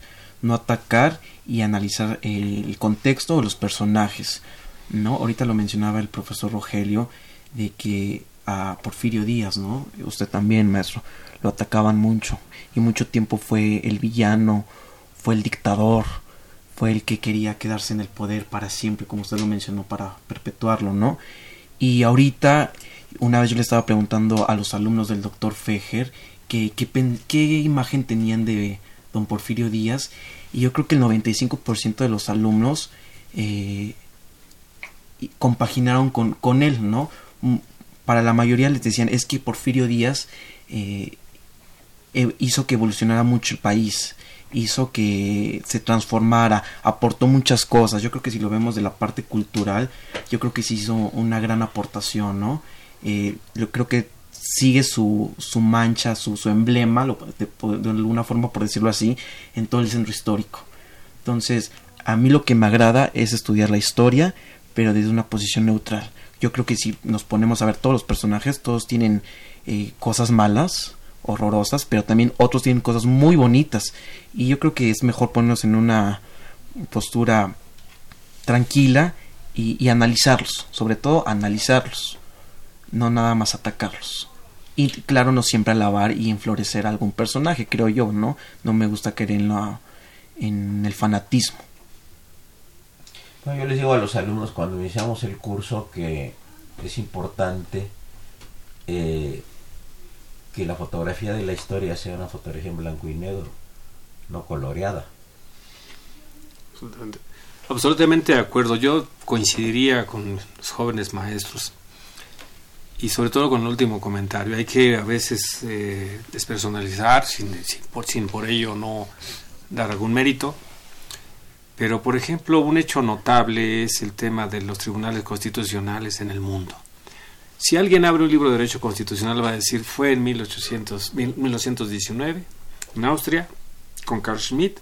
no atacar y analizar el contexto o los personajes. ¿no? Ahorita lo mencionaba el profesor Rogelio de que a Porfirio Díaz, ¿no? Usted también, maestro, lo atacaban mucho y mucho tiempo fue el villano, fue el dictador, fue el que quería quedarse en el poder para siempre, como usted lo mencionó, para perpetuarlo, ¿no? Y ahorita, una vez yo le estaba preguntando a los alumnos del doctor Fejer qué, qué, imagen tenían de don Porfirio Díaz y yo creo que el 95% de los alumnos eh, compaginaron con, con, él, ¿no? Mm, para la mayoría les decían es que Porfirio Díaz eh, e, hizo que evolucionara mucho el país, hizo que se transformara, aportó muchas cosas. Yo creo que si lo vemos de la parte cultural, yo creo que sí hizo una gran aportación, ¿no? Eh, yo creo que sigue su, su mancha, su, su emblema, lo, de, alguna forma por decirlo así, en todo el centro histórico. Entonces, a mí lo que me agrada es estudiar la historia, pero desde una posición neutral. Yo creo que si nos ponemos a ver todos los personajes, todos tienen eh, cosas malas horrorosas, pero también otros tienen cosas muy bonitas. Y yo creo que es mejor ponernos en una postura tranquila y, y analizarlos, sobre todo analizarlos, no nada más atacarlos. Y claro, no siempre alabar y enflorecer a algún personaje, creo yo, ¿no? No me gusta caer en, la, en el fanatismo. No, yo les digo a los alumnos cuando iniciamos el curso que es importante eh, que la fotografía de la historia sea una fotografía en blanco y negro, no coloreada. Absolutamente, absolutamente de acuerdo. Yo coincidiría con los jóvenes maestros y sobre todo con el último comentario. Hay que a veces eh, despersonalizar sin, sin, por, sin por ello no dar algún mérito. Pero, por ejemplo, un hecho notable es el tema de los tribunales constitucionales en el mundo. Si alguien abre un libro de derecho constitucional va a decir fue en 1800, 1919 en Austria con Carl Schmitt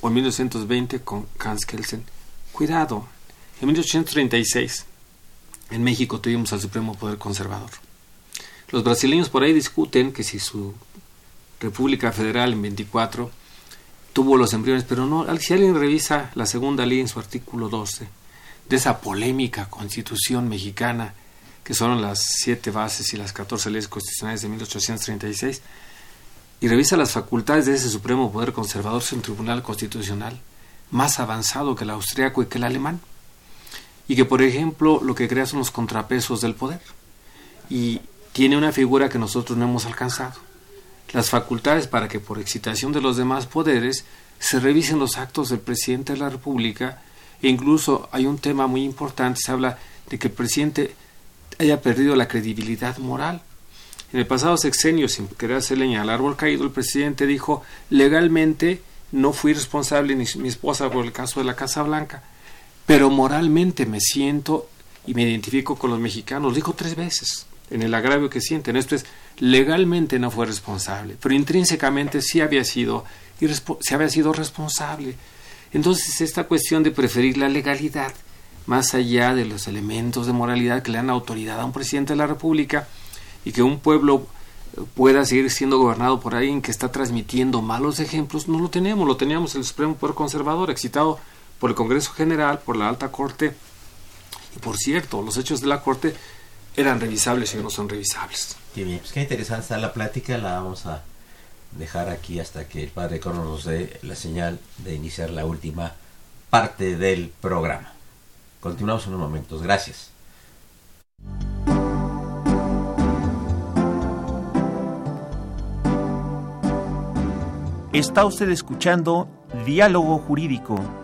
o en 1920 con Hans Kelsen. Cuidado, en 1836 en México tuvimos al Supremo Poder Conservador. Los brasileños por ahí discuten que si su República Federal en 24 tuvo los embriones, pero no, si alguien revisa la segunda ley en su artículo 12 de esa polémica constitución mexicana, que son las siete bases y las 14 leyes constitucionales de 1836, y revisa las facultades de ese Supremo Poder Conservador, es un tribunal constitucional más avanzado que el austriaco y que el alemán y que por ejemplo lo que crea son los contrapesos del poder. Y tiene una figura que nosotros no hemos alcanzado. Las facultades para que por excitación de los demás poderes se revisen los actos del presidente de la República. E incluso hay un tema muy importante se habla de que el presidente haya perdido la credibilidad moral. En el pasado sexenio sin querer hacer leña al árbol caído el presidente dijo legalmente no fui responsable ni mi esposa por el caso de la Casa Blanca pero moralmente me siento y me identifico con los mexicanos. Dijo tres veces en el agravio que sienten. Esto es, legalmente no fue responsable, pero intrínsecamente sí había sido, se había sido responsable. Entonces, esta cuestión de preferir la legalidad más allá de los elementos de moralidad que le dan autoridad a un presidente de la República y que un pueblo pueda seguir siendo gobernado por alguien que está transmitiendo malos ejemplos, no lo tenemos, lo teníamos el Supremo Poder Conservador, excitado por el Congreso General, por la Alta Corte. Y por cierto, los hechos de la Corte eran revisables y no son revisables. Qué bien, pues qué interesante está la plática, la vamos a dejar aquí hasta que el Padre Crono nos dé la señal de iniciar la última parte del programa. Continuamos en unos momentos, gracias. Está usted escuchando Diálogo Jurídico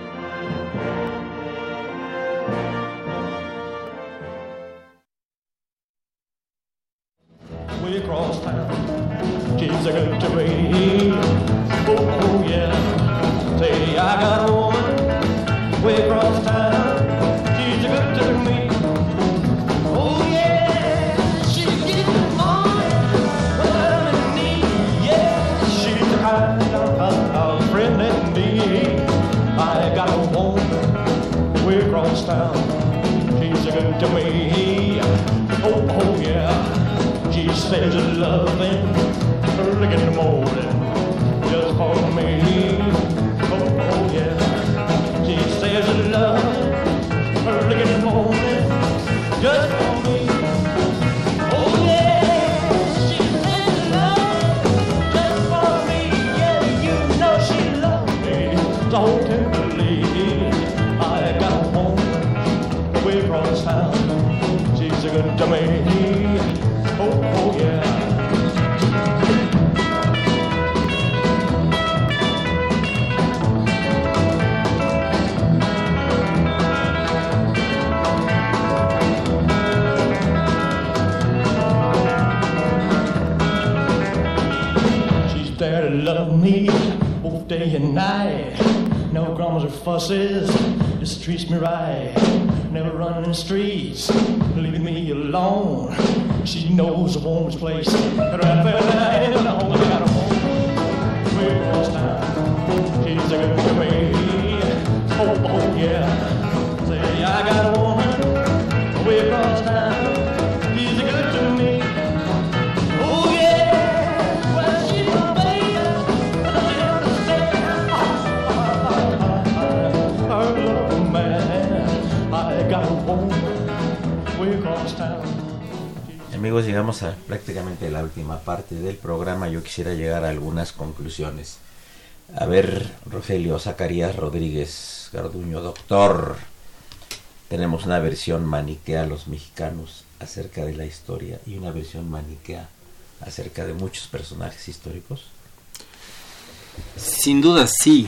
Knows a woman's place. Right there, and all I Amigos, llegamos a prácticamente la última parte del programa. Yo quisiera llegar a algunas conclusiones. A ver, Rogelio Zacarías Rodríguez Garduño, doctor. Tenemos una versión maniquea los mexicanos acerca de la historia y una versión maniquea acerca de muchos personajes históricos. Sin duda sí,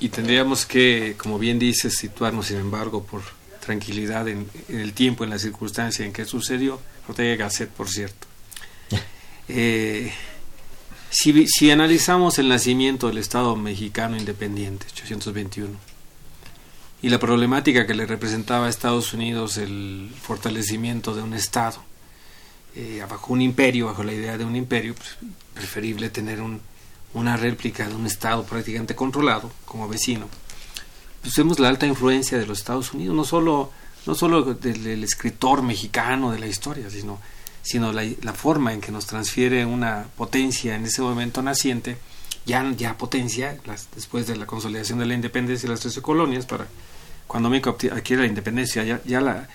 y tendríamos que, como bien dices, situarnos, sin embargo, por tranquilidad en, en el tiempo, en la circunstancia en que sucedió. Ortega y Gasset, por cierto. Eh, si, si analizamos el nacimiento del Estado mexicano independiente, 821, y la problemática que le representaba a Estados Unidos el fortalecimiento de un Estado, eh, bajo un imperio, bajo la idea de un imperio, pues, preferible tener un, una réplica de un Estado prácticamente controlado como vecino. Pues vemos la alta influencia de los Estados Unidos, no solo, no solo del, del escritor mexicano de la historia, sino, sino la, la, forma en que nos transfiere una potencia en ese momento naciente, ya, ya potencia, las, después de la consolidación de la independencia de las 13 colonias, para cuando México adquiere la independencia, ya, ya la,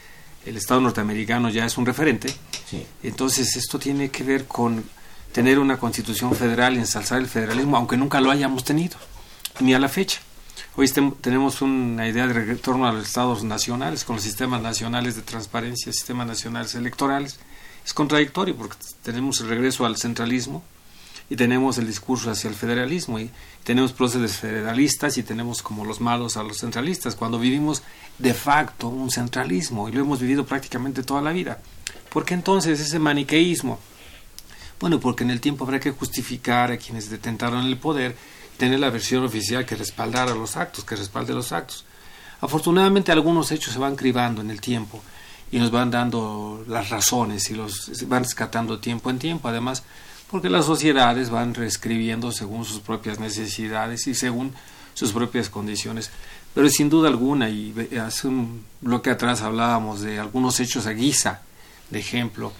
el Estado norteamericano ya es un referente. Sí. Entonces esto tiene que ver con tener una constitución federal y ensalzar el federalismo, aunque nunca lo hayamos tenido, ni a la fecha. Hoy tenemos una idea de retorno a los estados nacionales, con los sistemas nacionales de transparencia, sistemas nacionales electorales. Es contradictorio porque tenemos el regreso al centralismo y tenemos el discurso hacia el federalismo y tenemos procesos federalistas y tenemos como los malos a los centralistas, cuando vivimos de facto un centralismo y lo hemos vivido prácticamente toda la vida. ¿Por qué entonces ese maniqueísmo? Bueno, porque en el tiempo habrá que justificar a quienes detentaron el poder, tener la versión oficial que respaldara los actos, que respalde los actos. Afortunadamente algunos hechos se van cribando en el tiempo y nos van dando las razones y los van rescatando tiempo en tiempo, además porque las sociedades van reescribiendo según sus propias necesidades y según sus propias condiciones. Pero sin duda alguna, y hace un bloque atrás hablábamos de algunos hechos a guisa de ejemplo,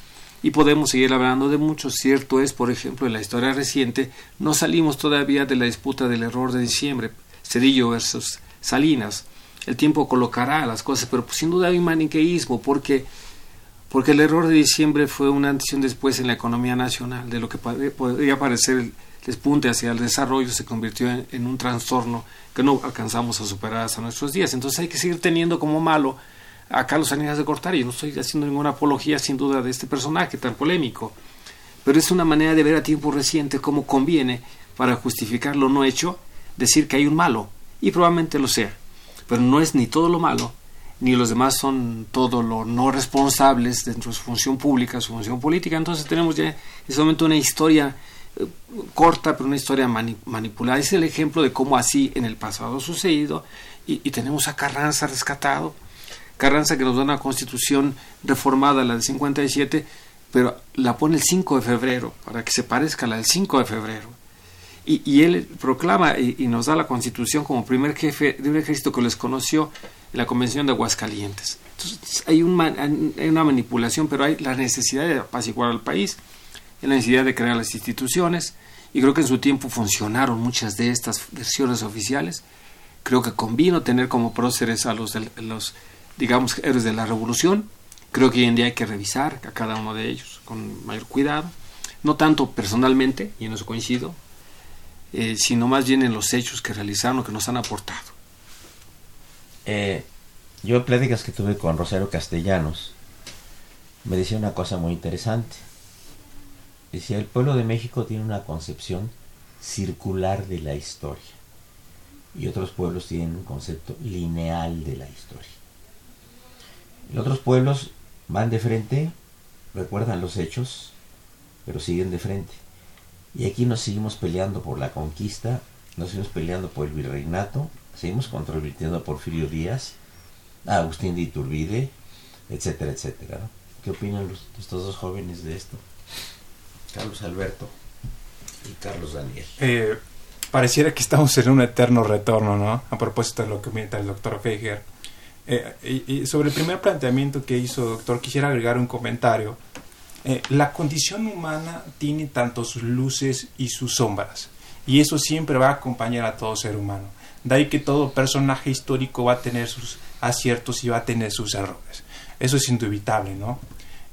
y podemos seguir hablando de muchos. Cierto es, por ejemplo, en la historia reciente, no salimos todavía de la disputa del error de diciembre, Cedillo versus Salinas. El tiempo colocará las cosas, pero sin duda hay maniqueísmo, porque, porque el error de diciembre fue una antes después en la economía nacional, de lo que podría parecer el despunte hacia el desarrollo se convirtió en un trastorno que no alcanzamos a superar hasta nuestros días. Entonces hay que seguir teniendo como malo a Carlos Salinas de Gortari. No estoy haciendo ninguna apología, sin duda, de este personaje tan polémico, pero es una manera de ver a tiempo reciente cómo conviene, para justificar lo no hecho, decir que hay un malo, y probablemente lo sea, pero no es ni todo lo malo, ni los demás son todo lo no responsables dentro de su función pública, su función política. Entonces tenemos ya en momento una historia eh, corta, pero una historia mani manipulada. Es el ejemplo de cómo así en el pasado ha sucedido, y tenemos a Carranza rescatado, Carranza que nos da una constitución reformada, la del 57, pero la pone el 5 de febrero, para que se parezca a la del 5 de febrero. Y, y él proclama y, nos da la constitución como primer jefe de un ejército que les conoció en la Convención de Aguascalientes. Entonces hay, un hay una manipulación, pero hay la necesidad de apaciguar al país, la necesidad de crear las instituciones, y creo que en su tiempo funcionaron muchas de estas versiones oficiales. Creo que convino tener como próceres a los, los digamos, héroes de la revolución. Creo que hoy en día hay que revisar a cada uno de ellos con mayor cuidado, no tanto personalmente, y en eso coincido, eh, sino más bien en los hechos que realizaron o que nos han aportado. Eh, yo en pláticas que tuve con Rosario Castellanos, me decía una cosa muy interesante. Decía, el pueblo de México tiene una concepción circular de la historia y otros pueblos tienen un concepto lineal de la historia. En otros pueblos van de frente, recuerdan los hechos, pero siguen de frente. Y aquí nos seguimos peleando por la conquista, nos seguimos peleando por el virreinato, seguimos controvirtiendo a Porfirio Díaz, a Agustín de Iturbide, etcétera, etcétera. ¿Qué opinan los, estos dos jóvenes de esto? Carlos Alberto y Carlos Daniel. Eh, pareciera que estamos en un eterno retorno, ¿no? A propósito de lo que comenta el doctor Feiger. Eh, sobre el primer planteamiento que hizo, doctor, quisiera agregar un comentario. Eh, la condición humana tiene tanto sus luces y sus sombras, y eso siempre va a acompañar a todo ser humano. De ahí que todo personaje histórico va a tener sus aciertos y va a tener sus errores. Eso es indubitable, ¿no?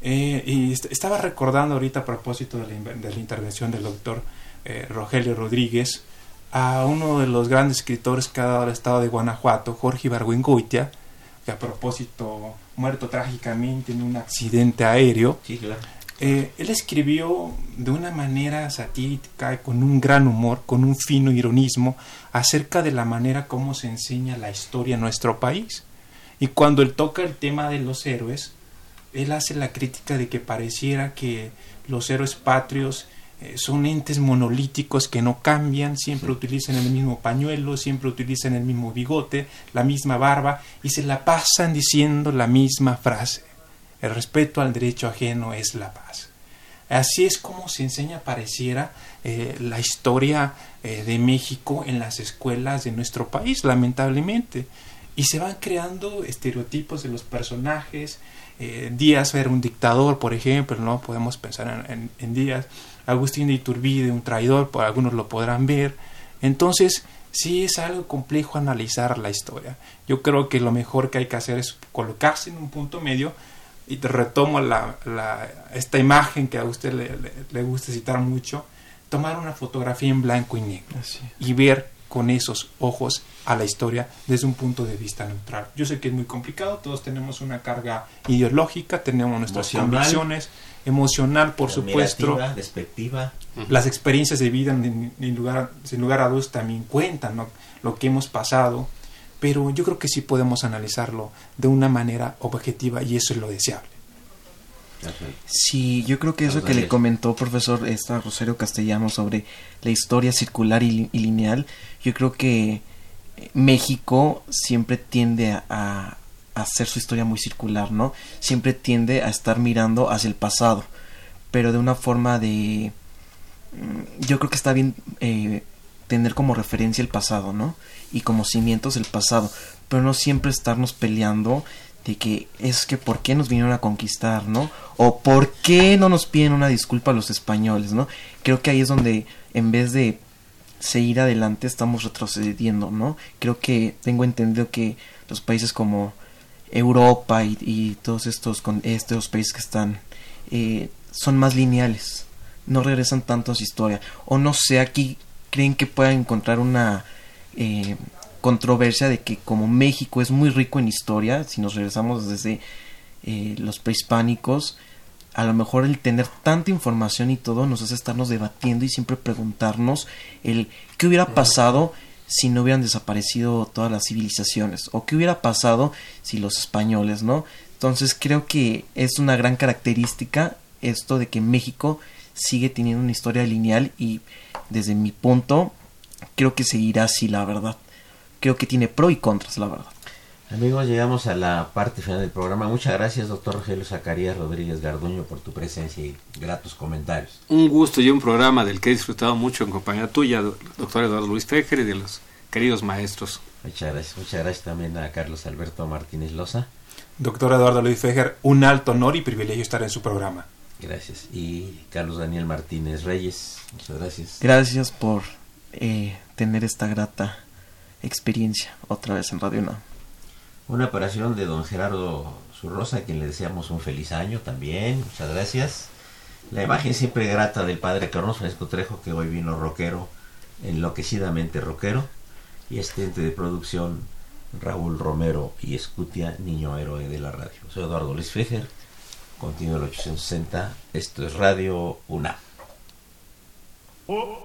Eh, y est- estaba recordando ahorita a propósito de la, de la intervención del doctor Rogelio Rodríguez a uno de los grandes escritores que ha dado el estado de Guanajuato, Jorge Ibargüengoitia, que a propósito muerto trágicamente en un accidente aéreo. Sí, claro. Eh, él escribió de una manera satírica, y con un gran humor, con un fino ironismo, acerca de la manera como se enseña la historia en nuestro país. Y cuando él toca el tema de los héroes, él hace la crítica de que pareciera que los héroes patrios eh, son entes monolíticos que no cambian, siempre utilizan el mismo pañuelo, siempre utilizan el mismo bigote, la misma barba y se la pasan diciendo la misma frase. El respeto al derecho ajeno es la paz. Así es como se enseña, pareciera, eh, la historia eh, de México en las escuelas de nuestro país, lamentablemente. Y se van creando estereotipos de los personajes. Eh, Díaz era un dictador, por ejemplo, ¿no? Podemos pensar en, en- en Díaz. Agustín de Iturbide, un traidor, por algunos lo podrán ver. Entonces, sí es algo complejo analizar la historia. Yo creo que lo mejor que hay que hacer es colocarse en un punto medio y te retomo la, la- esta imagen que a usted le, le- le gusta citar mucho, tomar una fotografía en blanco y negro y ver con esos ojos a la historia desde un punto de vista neutral. Yo sé que es muy complicado, todos tenemos una carga ideológica, tenemos nuestras Emocional. convicciones, emocional, por supuesto. Despectiva. Las experiencias de vida, sin, sin lugar, sin lugar a dudas, también cuentan ¿no? lo que hemos pasado, pero yo creo que sí podemos analizarlo de una manera objetiva y eso es lo deseable. Sí, yo creo que eso que le comentó profesor esta Rosario Castellano sobre la historia circular y, li- y lineal, yo creo que México siempre tiende a, a hacer su historia muy circular, ¿no? Siempre tiende a estar mirando hacia el pasado, pero de una forma de... mm, Yo creo que está bien eh, tener como referencia el pasado, ¿no? Y como cimientos el pasado, pero no siempre estarnos peleando de que es que por qué nos vinieron a conquistar, ¿no? O por qué no nos piden una disculpa a los españoles, ¿no? Creo que ahí es donde en vez de seguir adelante estamos retrocediendo, ¿no? Creo que tengo entendido que los países como Europa y, y todos estos con estos países que están eh, son más lineales, no regresan tanto a su historia, o no sé, aquí creen que puedan encontrar una eh, controversia de que como México es muy rico en historia, si nos regresamos desde eh, los prehispánicos, a lo mejor el tener tanta información y todo nos hace estarnos debatiendo y siempre preguntarnos el qué hubiera pasado si no hubieran desaparecido todas las civilizaciones o qué hubiera pasado si los españoles, ¿no? Entonces creo que es una gran característica esto de que México sigue teniendo una historia lineal y desde mi punto creo que seguirá así, la verdad. Creo que tiene pro y contras, la verdad. Amigos, llegamos a la parte final del programa. Muchas gracias, doctor Rogelio Zacarías Rodríguez Garduño, por tu presencia y gratos comentarios. Un gusto y un programa del que he disfrutado mucho en compañía tuya, do- doctor Eduardo Luis Fejer, y de los queridos maestros. Muchas gracias. Muchas gracias también a Carlos Alberto Martínez Loza. Doctor Eduardo Luis Fejer, un alto honor y privilegio estar en su programa. Gracias. Y Carlos Daniel Martínez Reyes. Muchas gracias. Gracias por eh, tener esta grata experiencia otra vez en Radio UNAM. Una operación de don Gerardo Zurrosa, a quien le deseamos un feliz año también. Muchas gracias. La imagen siempre grata del padre Carlos Francisco Trejo, que hoy vino rockero, enloquecidamente rockero. Y asistente de producción Raúl Romero y Escutia, niño héroe de la radio. Soy Eduardo Luis Fejer. Continúa el 860. Esto es Radio UNAM. Oh,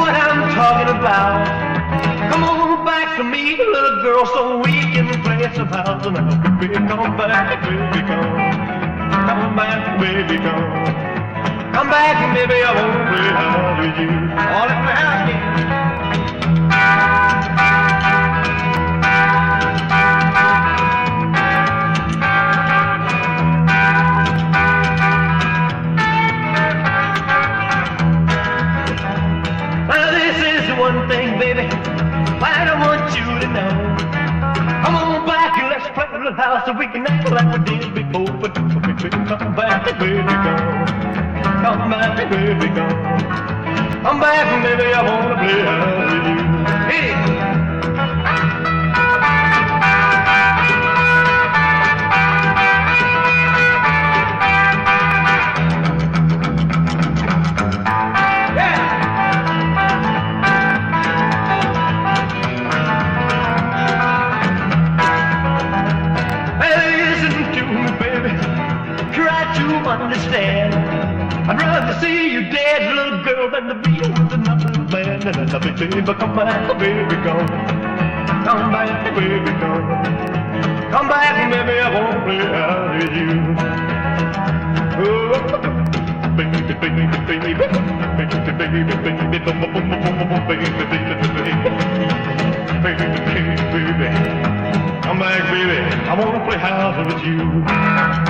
what I'm talking about. Come on back to me, little girl, so we can play some house now, baby, come back, baby, come. Come back, baby, come. Come back, baby, I wanna play house with you. All in the house, yeah. Little house so we can act like we did before. But come back, baby, come. Come back, baby, come. Come back, baby, I wanna play with you. Hey. Love you, baby. Come back, baby, come. Come back, baby, come. Come back, baby, I won't play out with you. Oh, baby, baby, baby, baby, baby, baby, baby, baby, boom, boom, boom, boom, boom, boom, baby, baby, baby, baby, baby, baby. Come back, baby. I wanna play house with you.